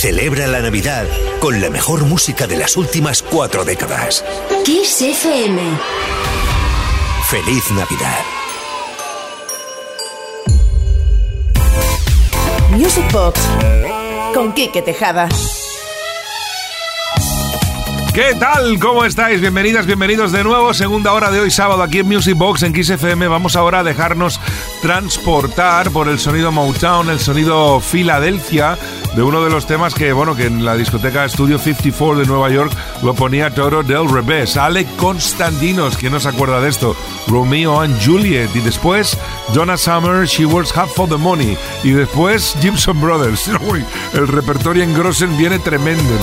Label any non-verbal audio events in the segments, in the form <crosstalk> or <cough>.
Celebra la Navidad con la mejor música de las últimas cuatro décadas. Kiss FM. Feliz Navidad. Music Box con Quique Tejada. ¿Qué tal? ¿Cómo estáis? Bienvenidas, bienvenidos de nuevo. Segunda hora de hoy sábado aquí en Music Box en Kiss FM. Vamos ahora a dejarnos transportar por el sonido Motown, el sonido Filadelfia de uno de los temas que, bueno, que en la discoteca Studio 54 de Nueva York lo ponía Toro del Revés. Alec Constantinos, ¿quién no se acuerda de esto? Romeo and Juliet. Y después Donna Summer, She Works Half for the Money. Y después Gibson Brothers. <laughs> El repertorio en Grossen viene tremendo.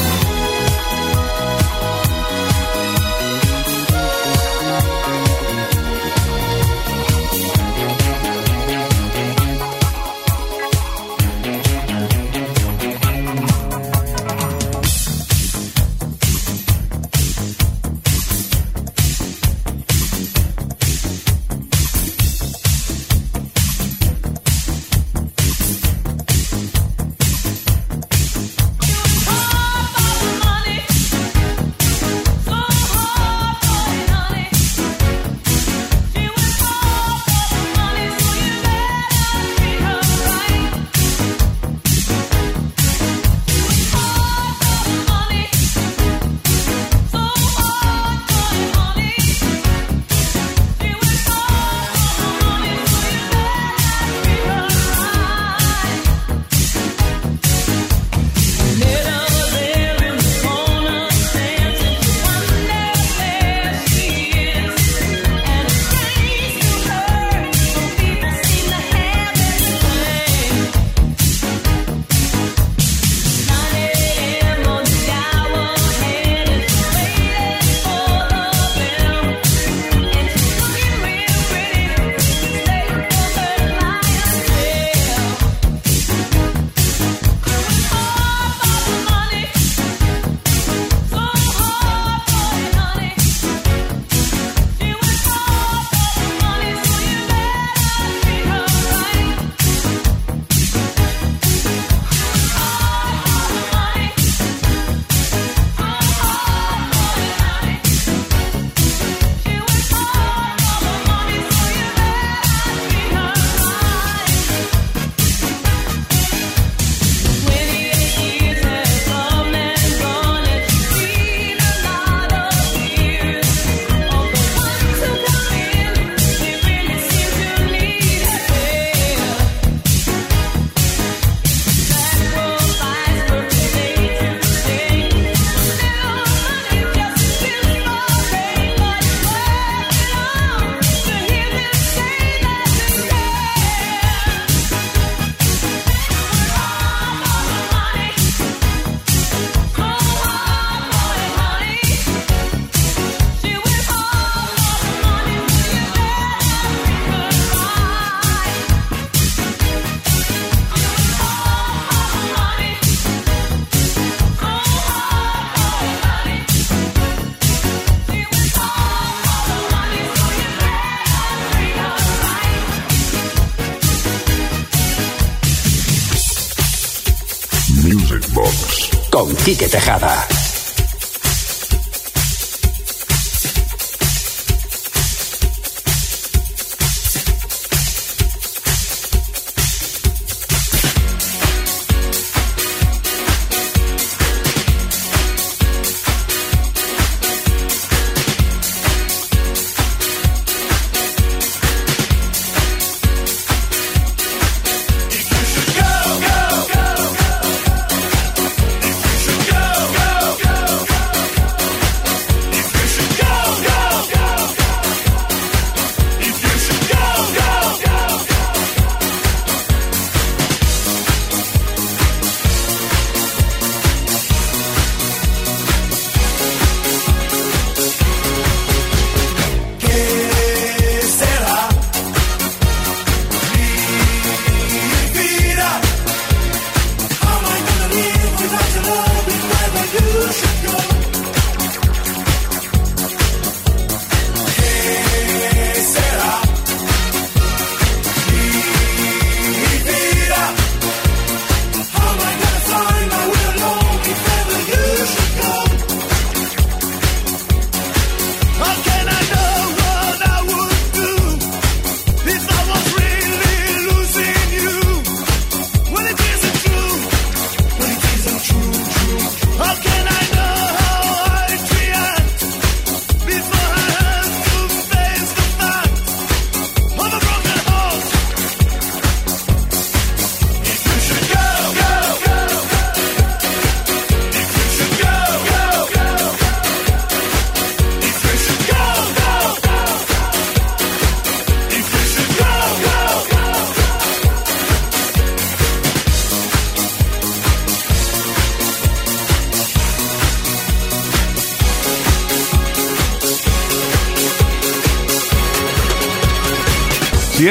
Con Tejada.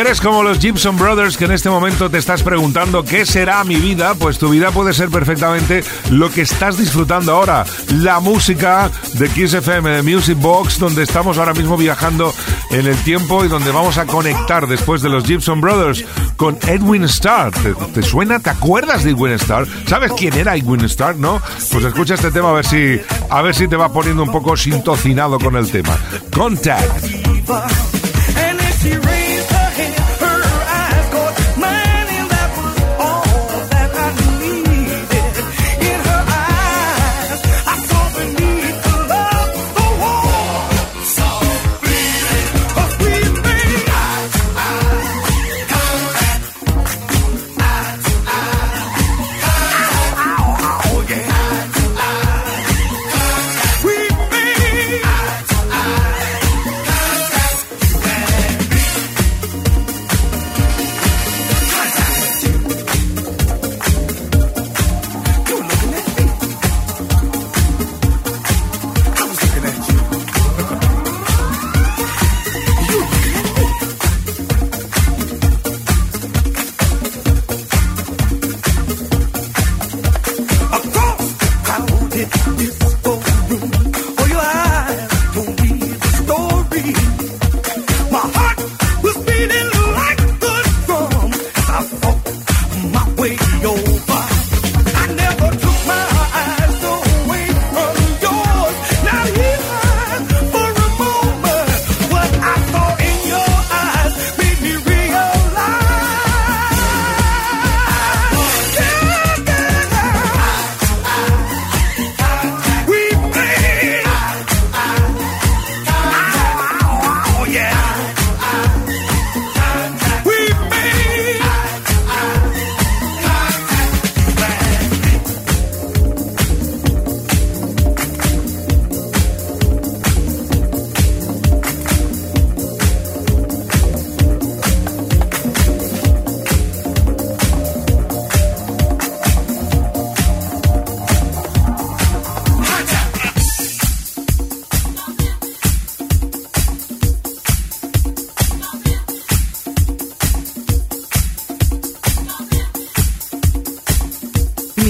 Eres como los Gibson Brothers que en este momento te estás preguntando qué será mi vida, pues tu vida puede ser perfectamente lo que estás disfrutando ahora. La música de Kiss FM, de Music Box, donde estamos ahora mismo viajando en el tiempo y donde vamos a conectar después de los Gibson Brothers con Edwin Starr. ¿Te, suena? ¿Te acuerdas de Edwin Starr? ¿Sabes quién era Edwin Starr, no? Pues escucha este tema a ver si, a ver si te va poniendo un poco sintocinado con el tema. Contact.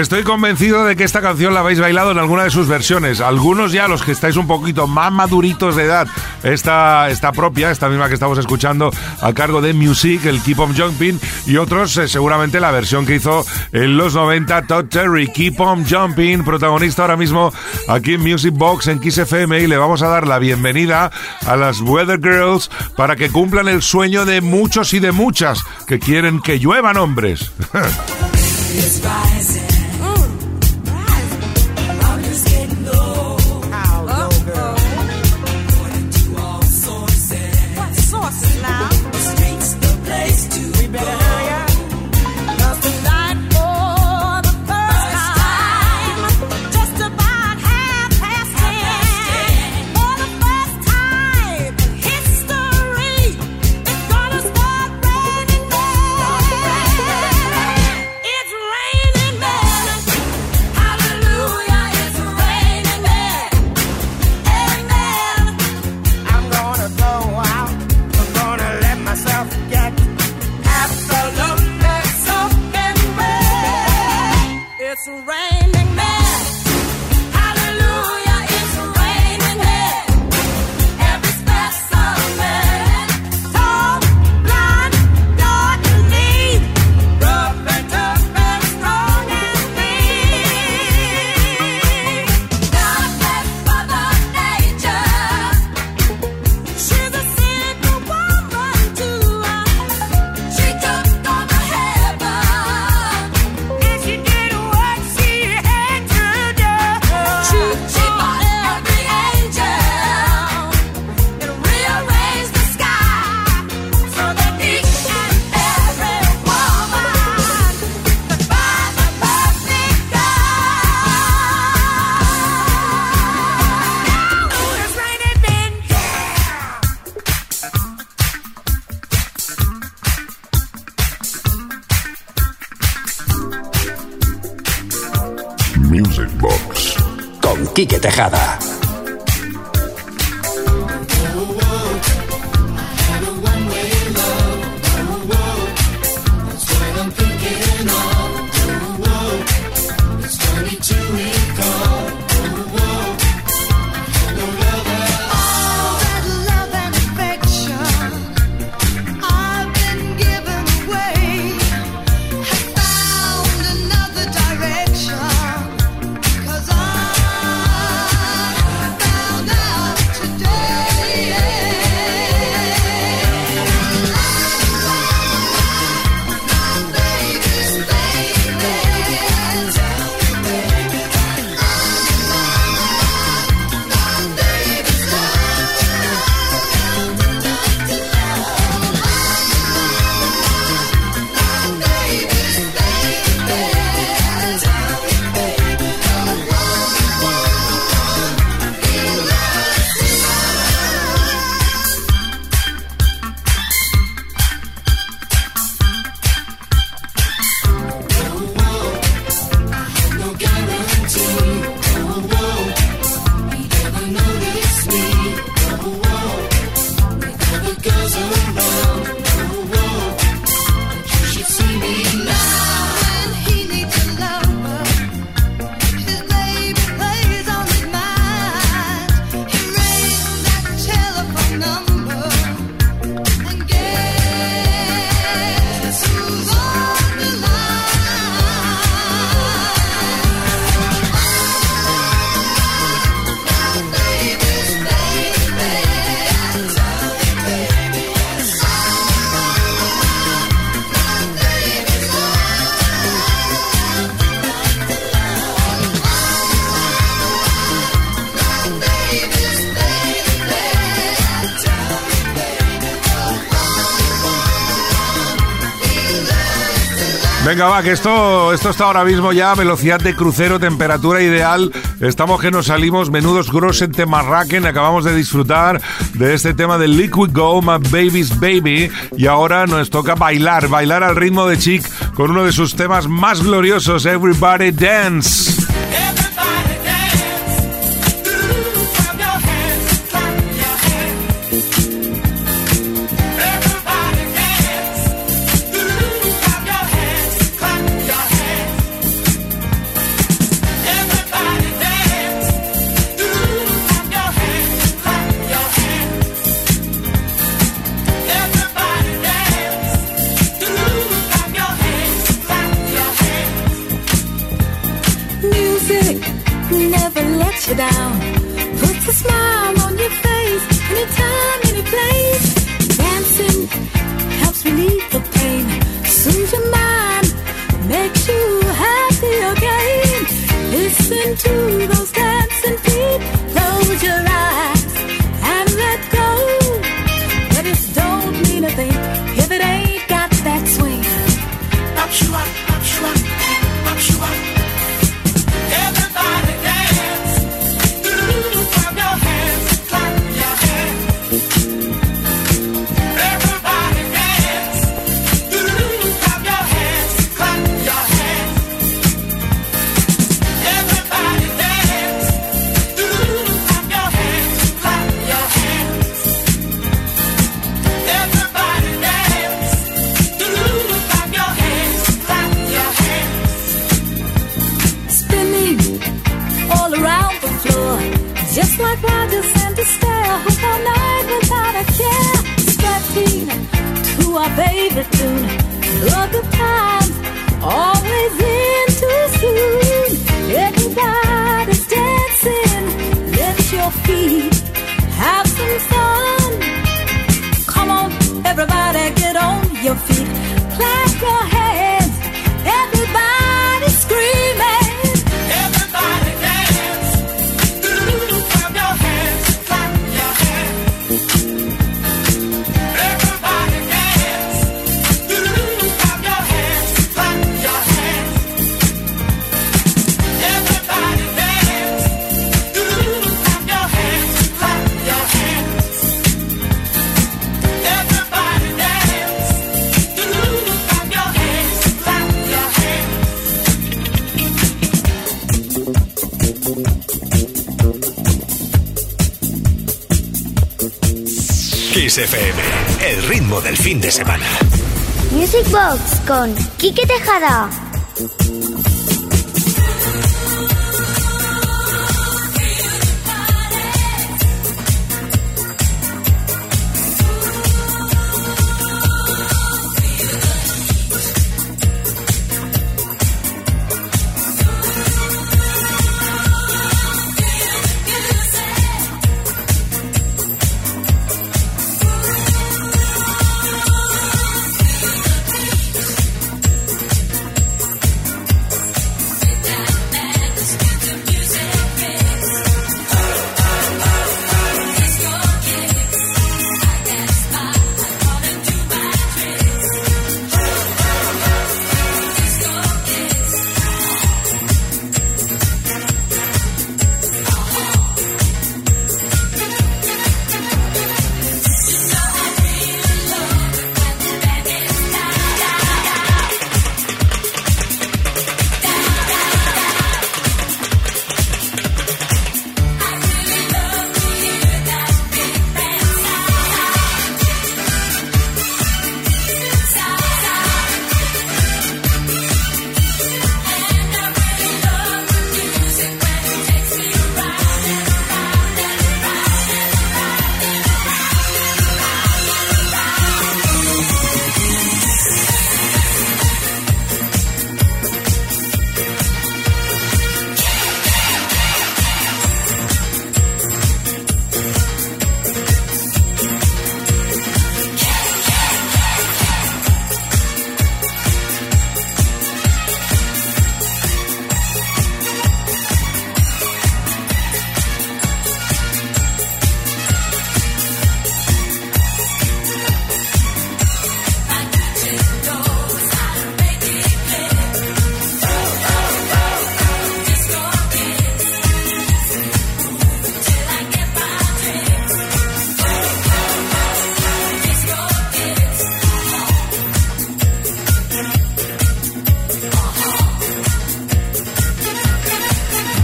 Estoy convencido de que esta canción la habéis bailado en alguna de sus versiones. Algunos ya, los que estáis un poquito más maduritos de edad, esta, esta propia, esta misma que estamos escuchando a cargo de Music, el Keep On Jumping, y otros eh, seguramente la versión que hizo en los 90 Todd Terry, Keep On Jumping, protagonista ahora mismo aquí en Music Box en Kiss FM y le vamos a dar la bienvenida a las Weather Girls para que cumplan el sueño de muchos y de muchas que quieren que lluevan hombres. <laughs> Venga, va, que esto, esto está ahora mismo ya velocidad de crucero, temperatura ideal. Estamos que nos salimos menudos grosen temarraquen. Acabamos de disfrutar de este tema de Liquid Go, My Baby's Baby. Y ahora nos toca bailar, bailar al ritmo de Chic con uno de sus temas más gloriosos, Everybody Dance. like riders in all night without a care. Strapping to our favorite tune. Love the always too soon. Everybody's dancing, lift your feet Have some fun Come on, everybody get on your feet. Clap your hands FM, el ritmo del fin de semana. Music Box con Quique Tejada.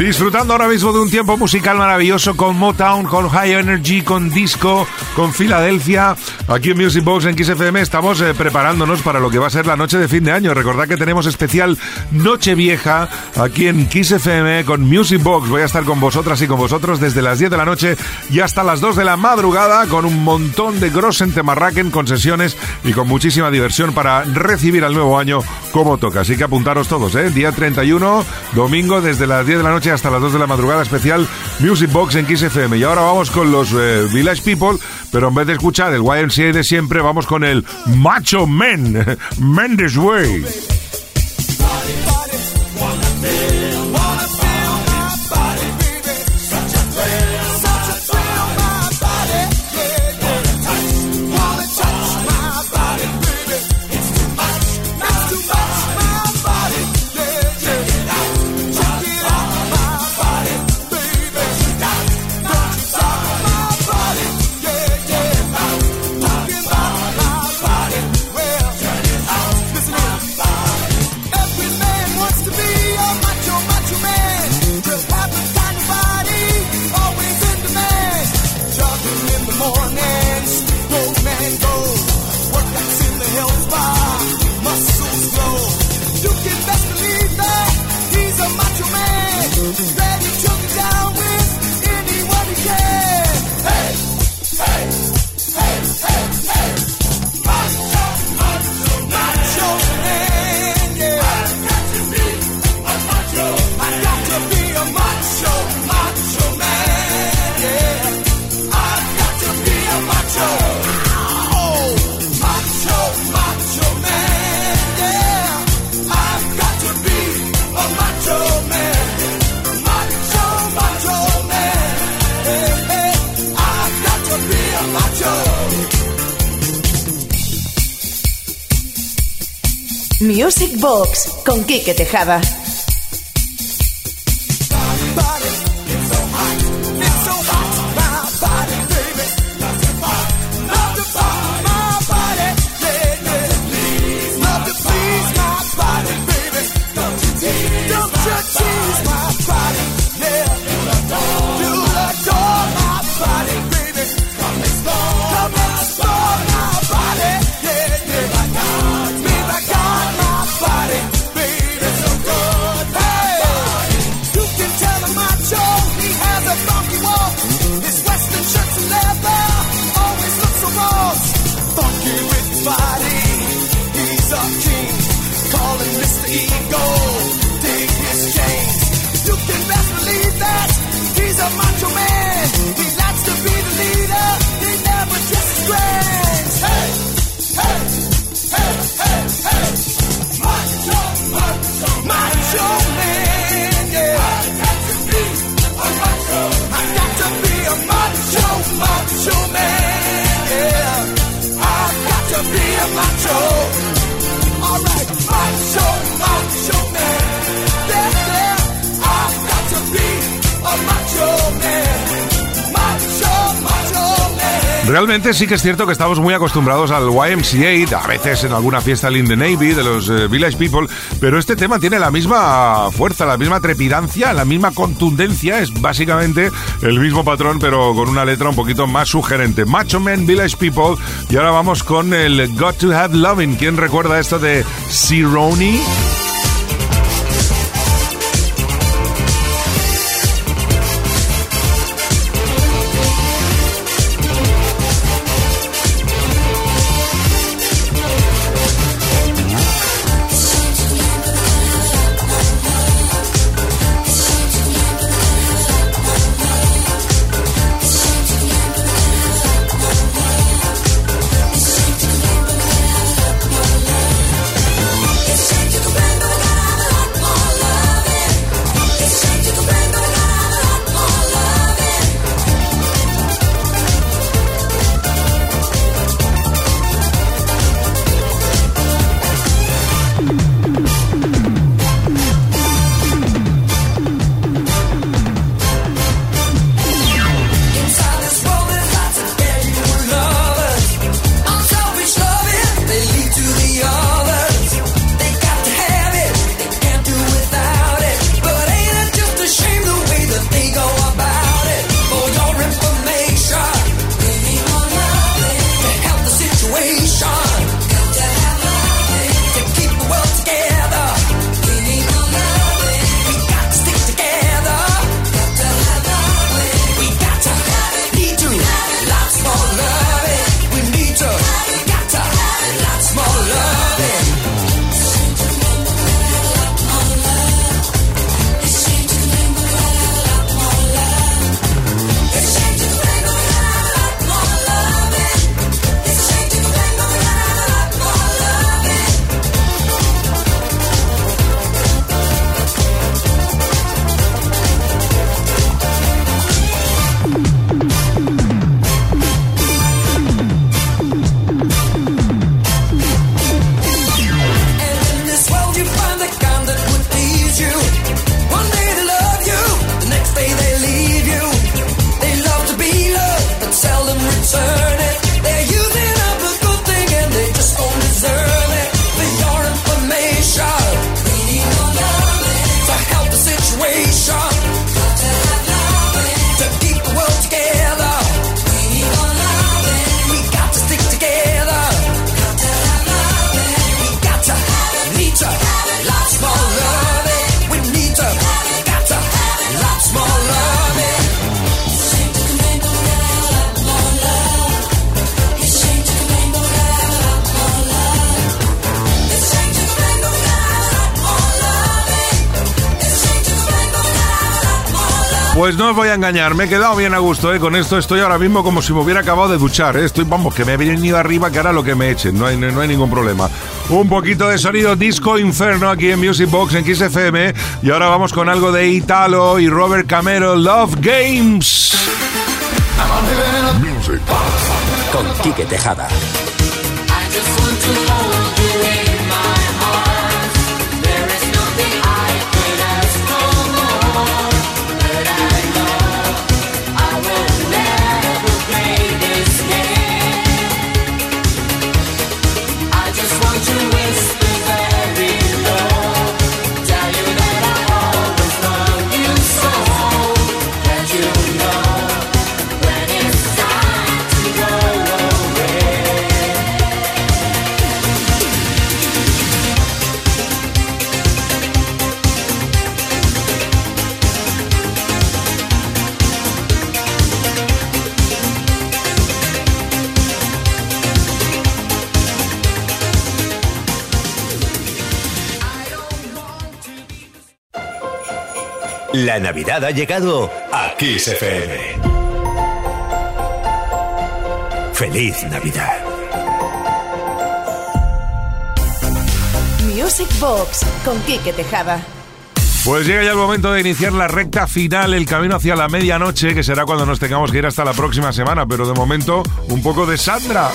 Disfrutando ahora mismo de un tiempo musical maravilloso con Motown, con High Energy, con disco, con Filadelfia. Aquí en Music Box en XFM estamos eh, preparándonos para lo que va a ser la noche de fin de año. Recordad que tenemos especial Noche Vieja aquí en XFM con Music Box. Voy a estar con vosotras y con vosotros desde las 10 de la noche y hasta las 2 de la madrugada con un montón de Grossen Temarraken con sesiones y con muchísima diversión para recibir al nuevo año como toca. Así que apuntaros todos, ¿eh? Día 31, domingo desde las 10 de la noche hasta las 2 de la madrugada especial Music Box en XFM. Y ahora vamos con los eh, Village People, pero en vez de escuchar el YMCA de siempre, vamos con el Macho Men, <laughs> Mendes Way. Box con Quique Tejada. Realmente sí que es cierto que estamos muy acostumbrados al YMCA, a veces en alguna fiesta in the Navy de los eh, Village People, pero este tema tiene la misma fuerza, la misma trepidancia, la misma contundencia, es básicamente el mismo patrón, pero con una letra un poquito más sugerente. Macho Man, Village People, y ahora vamos con el Got to Have Loving. ¿Quién recuerda esto de Cironi? Pues no os voy a engañar, me he quedado bien a gusto, ¿eh? Con esto estoy ahora mismo como si me hubiera acabado de duchar, ¿eh? Estoy, vamos, que me he venido arriba, que ahora lo que me echen, no hay, no hay ningún problema. Un poquito de sonido disco inferno aquí en Music Box en Kiss FM. Y ahora vamos con algo de Italo y Robert Camero, Love Games. Music Con Quique Tejada. La Navidad ha llegado a Kiss FM. Feliz Navidad. Music Box con Quique Tejada. Pues llega ya el momento de iniciar la recta final, el camino hacia la medianoche, que será cuando nos tengamos que ir hasta la próxima semana, pero de momento un poco de Sandra.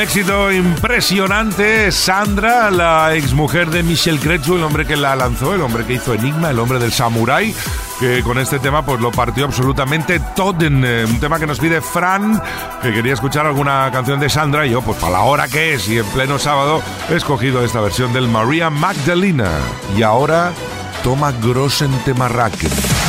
Éxito impresionante. Sandra, la exmujer de Michel Cretu, el hombre que la lanzó, el hombre que hizo Enigma, el hombre del Samurai, que con este tema pues lo partió absolutamente todo. En, eh, un tema que nos pide Fran, que quería escuchar alguna canción de Sandra, y yo, pues para la hora que es, y en pleno sábado, he escogido esta versión del María Magdalena. Y ahora, toma Grossen Temarraken.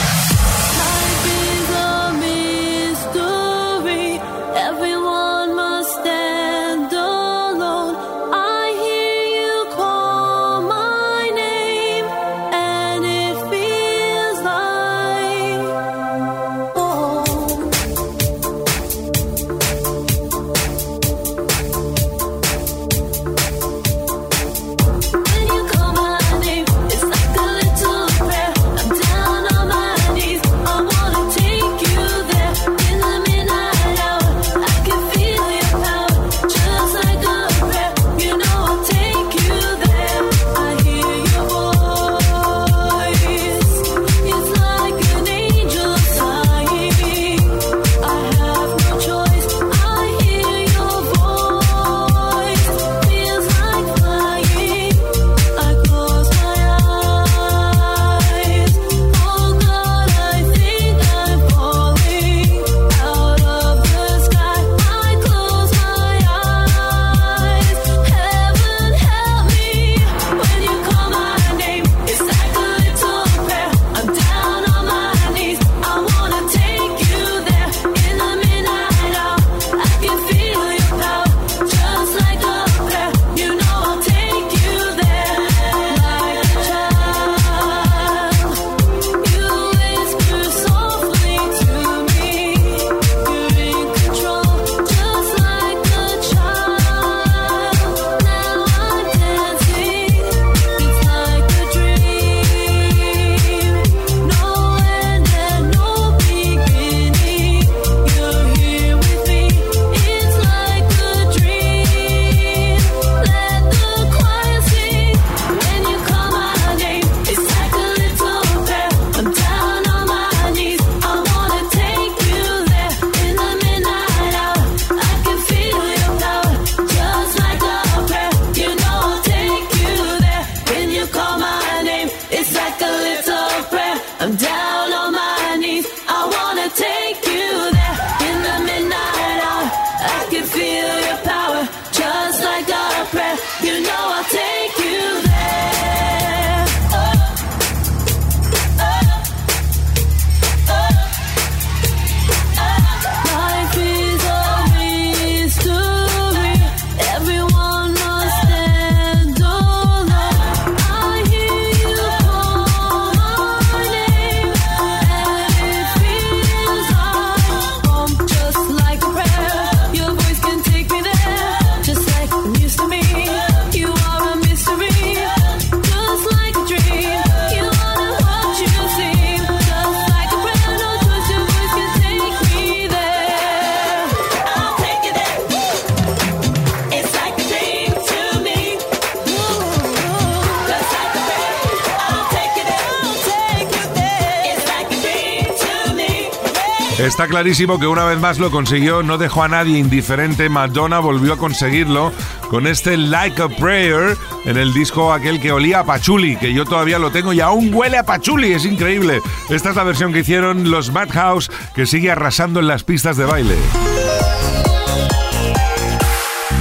Está clarísimo que una vez más lo consiguió, no dejó a nadie indiferente. Madonna volvió a conseguirlo con este Like a Prayer en el disco aquel que olía a Pachuli, que yo todavía lo tengo y aún huele a Pachuli, es increíble. Esta es la versión que hicieron los Madhouse, que sigue arrasando en las pistas de baile.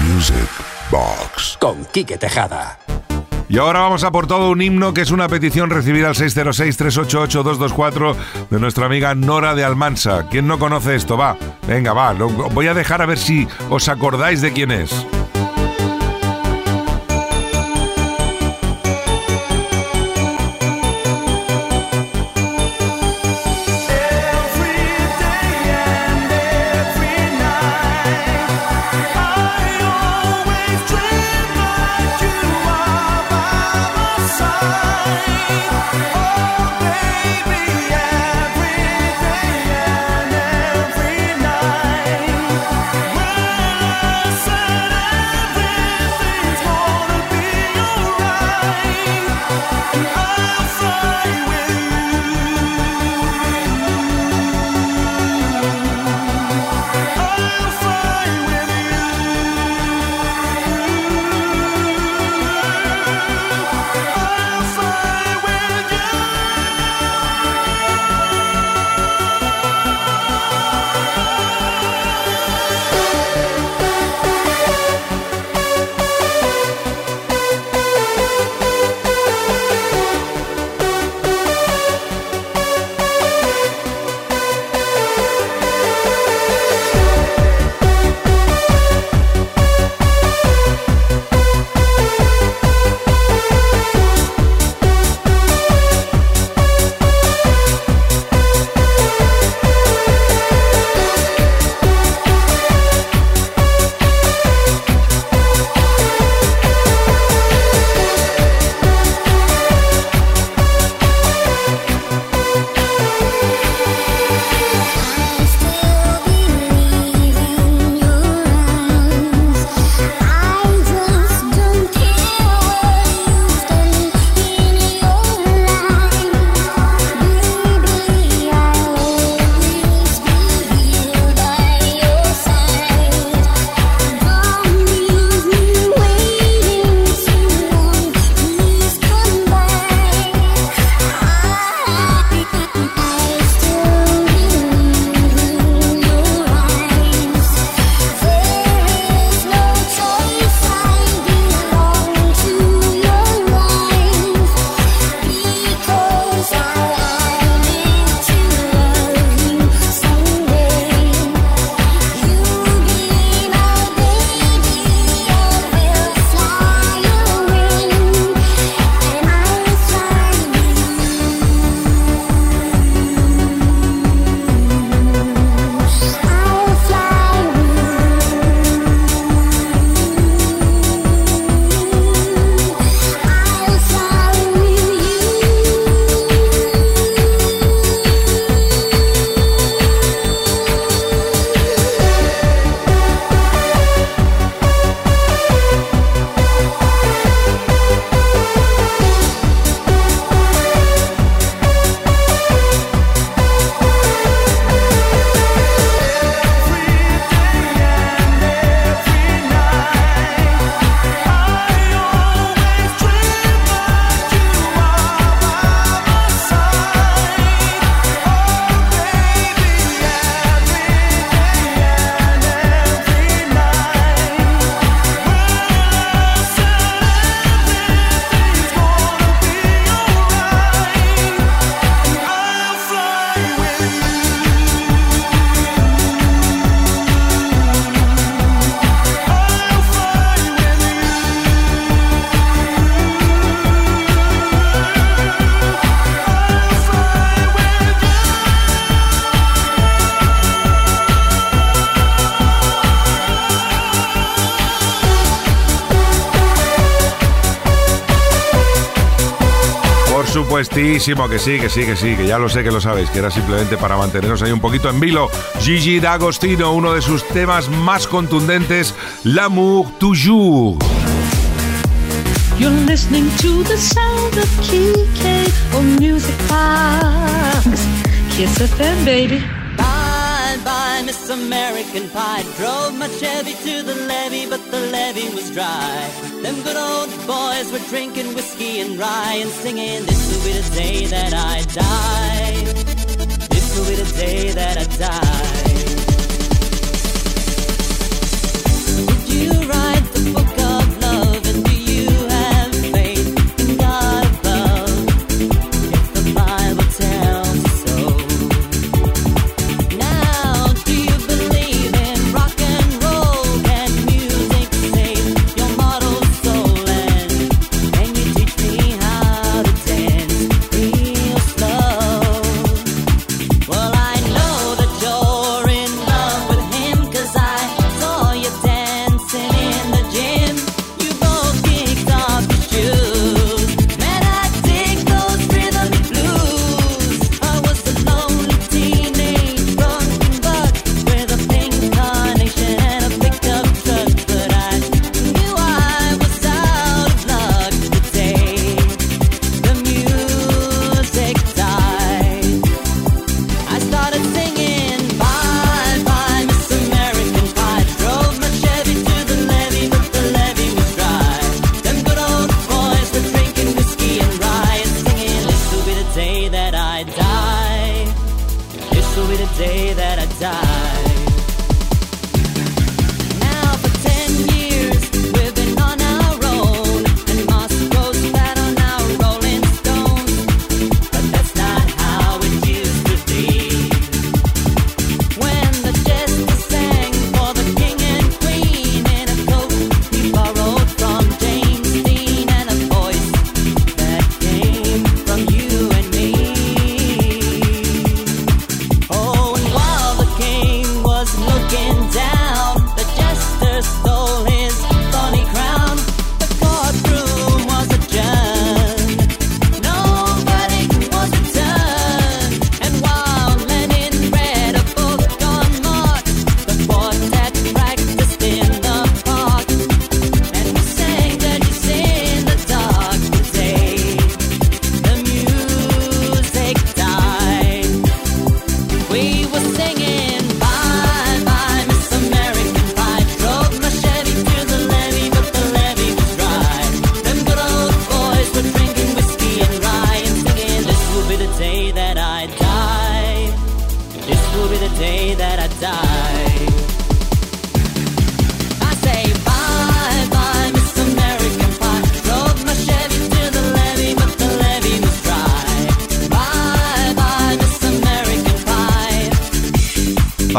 Music Box con Quique Tejada. Y ahora vamos a por todo un himno que es una petición recibida al 606-388-224 de nuestra amiga Nora de Almansa. ¿Quién no conoce esto? Va, venga, va. Lo voy a dejar a ver si os acordáis de quién es. Supuestísimo que sí, que sí, que sí, que ya lo sé que lo sabéis, que era simplemente para mantenernos ahí un poquito en vilo. Gigi D'Agostino, uno de sus temas más contundentes, L'amour toujours. finest American pie. Drove my Chevy to the levee, but the levee was dry. Them good old boys were drinking whiskey and rye and singing, This will be the day that I die. This will be the day that I die.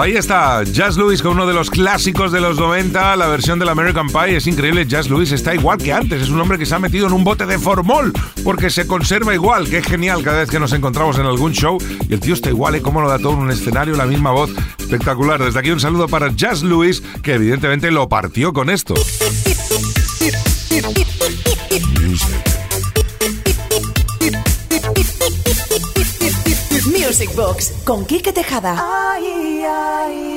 Ahí está, Jazz Lewis con uno de los clásicos de los 90, la versión del American Pie es increíble, Jazz Lewis está igual que antes, es un hombre que se ha metido en un bote de formol porque se conserva igual, que es genial cada vez que nos encontramos en algún show y el tío está igual, ¿eh? Cómo lo da todo en un escenario, la misma voz, espectacular. Desde aquí un saludo para Jazz Lewis, que evidentemente lo partió con esto. Music Box con Kike Tejada. ai.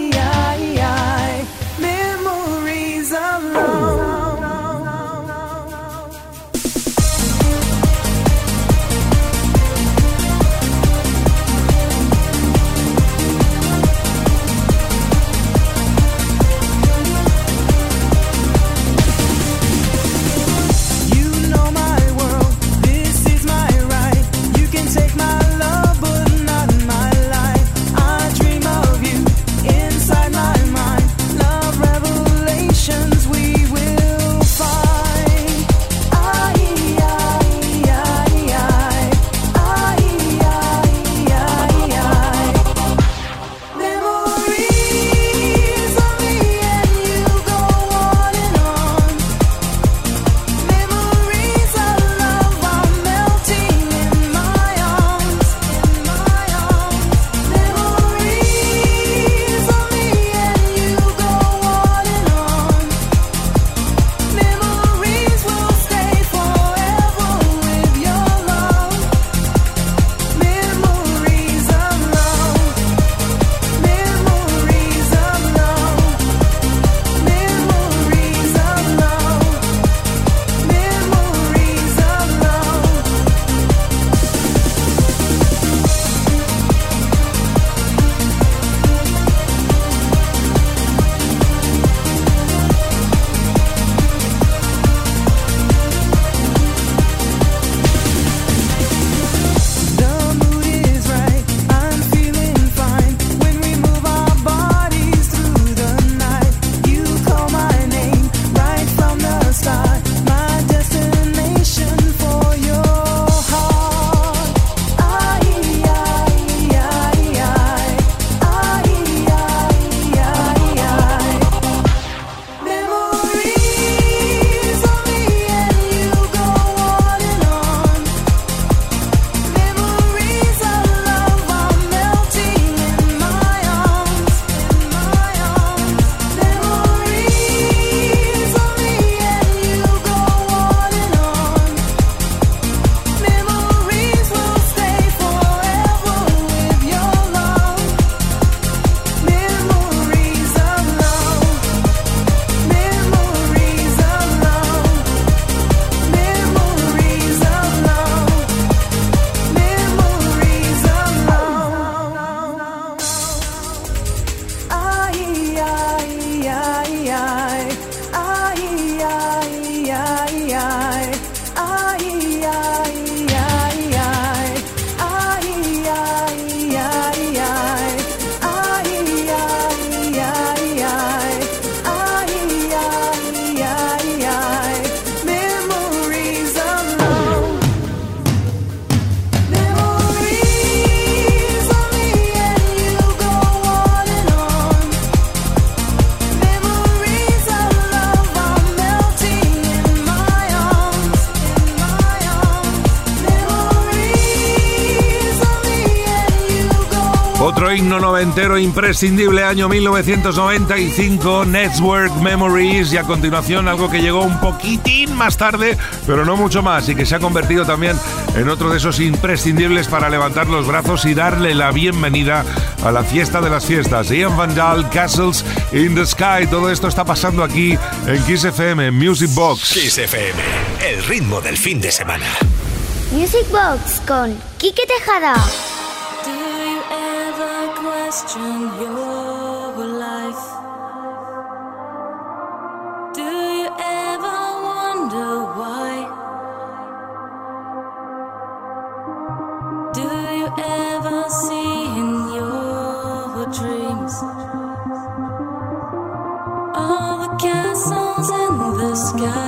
Himno noventero imprescindible, año 1995, Network Memories, y a continuación algo que llegó un poquitín más tarde, pero no mucho más, y que se ha convertido también en otro de esos imprescindibles para levantar los brazos y darle la bienvenida a la fiesta de las fiestas. Ian Vandal, Castles in the Sky, todo esto está pasando aquí en Kiss FM, Music Box. Kiss FM, el ritmo del fin de semana. Music Box con Quique Tejada. Question your life? Do you ever wonder why? Do you ever see in your dreams all the castles in the sky?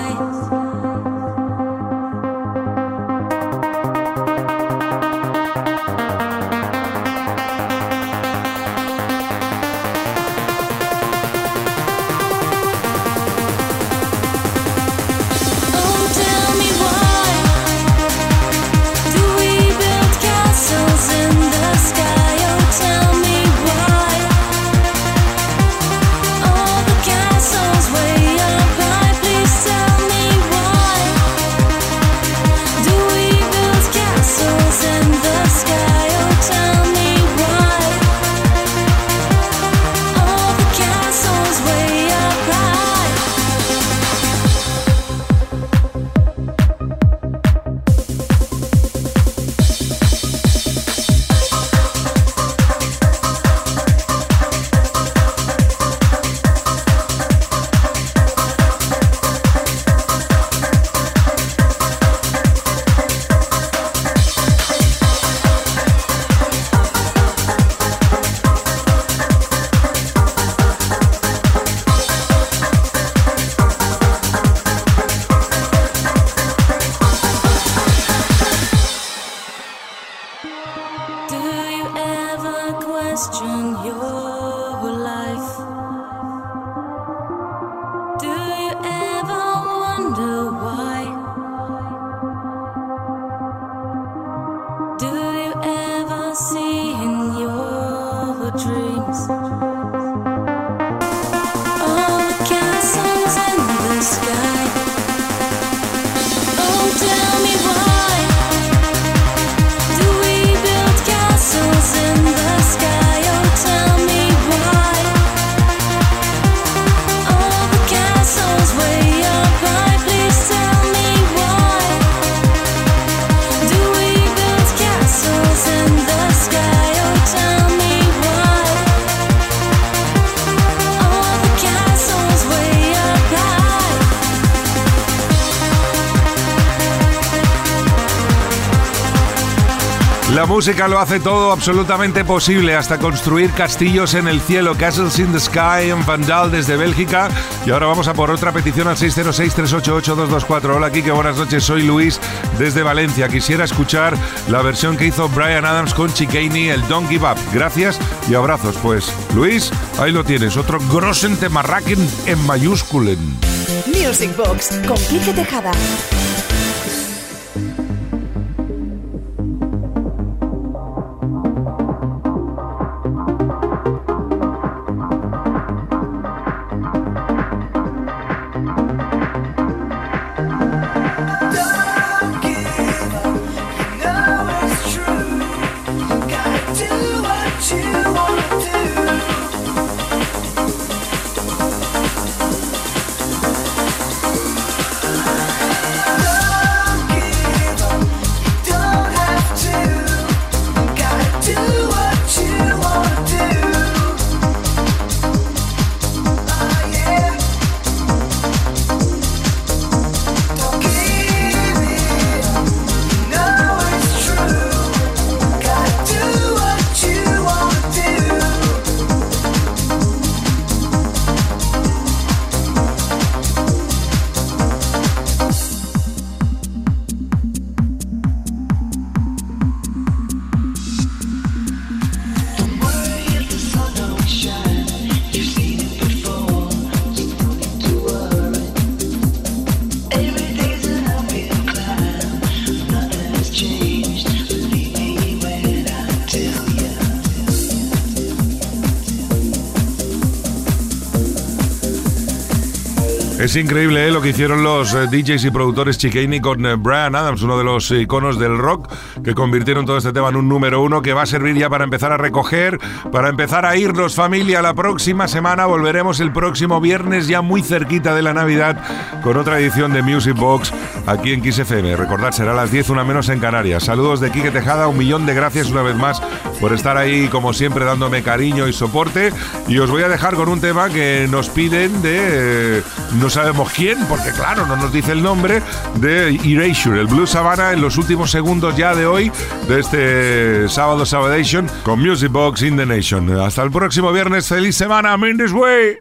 La música lo hace todo absolutamente posible, hasta construir castillos en el cielo. Castles in the Sky en Vandal desde Bélgica. Y ahora vamos a por otra petición al 606-388-224. Hola, Kike, buenas noches. Soy Luis desde Valencia. Quisiera escuchar la versión que hizo Brian Adams con Chicaney, el Don't Give Up. Gracias y abrazos. Pues, Luis, ahí lo tienes. Otro Grossen Temarraken en mayúsculen. Music Box con Quique Tejada. Es increíble ¿eh? lo que hicieron los eh, DJs y productores Chicaney con eh, Brian Adams, uno de los iconos del rock, que convirtieron todo este tema en un número uno que va a servir ya para empezar a recoger, para empezar a irnos familia. La próxima semana volveremos el próximo viernes, ya muy cerquita de la Navidad, con otra edición de Music Box aquí en Kiss FM. Recordad, será a las 10, una menos en Canarias. Saludos de Quique Tejada, un millón de gracias una vez más por estar ahí, como siempre, dándome cariño y soporte. Y os voy a dejar con un tema que nos piden de. eh, no sabemos quién, porque claro, no nos dice el nombre, de Erasure, el Blue Savannah, en los últimos segundos ya de hoy, de este sábado Sabadation, con Music Box in the Nation. Hasta el próximo viernes, feliz semana, I'm in this way.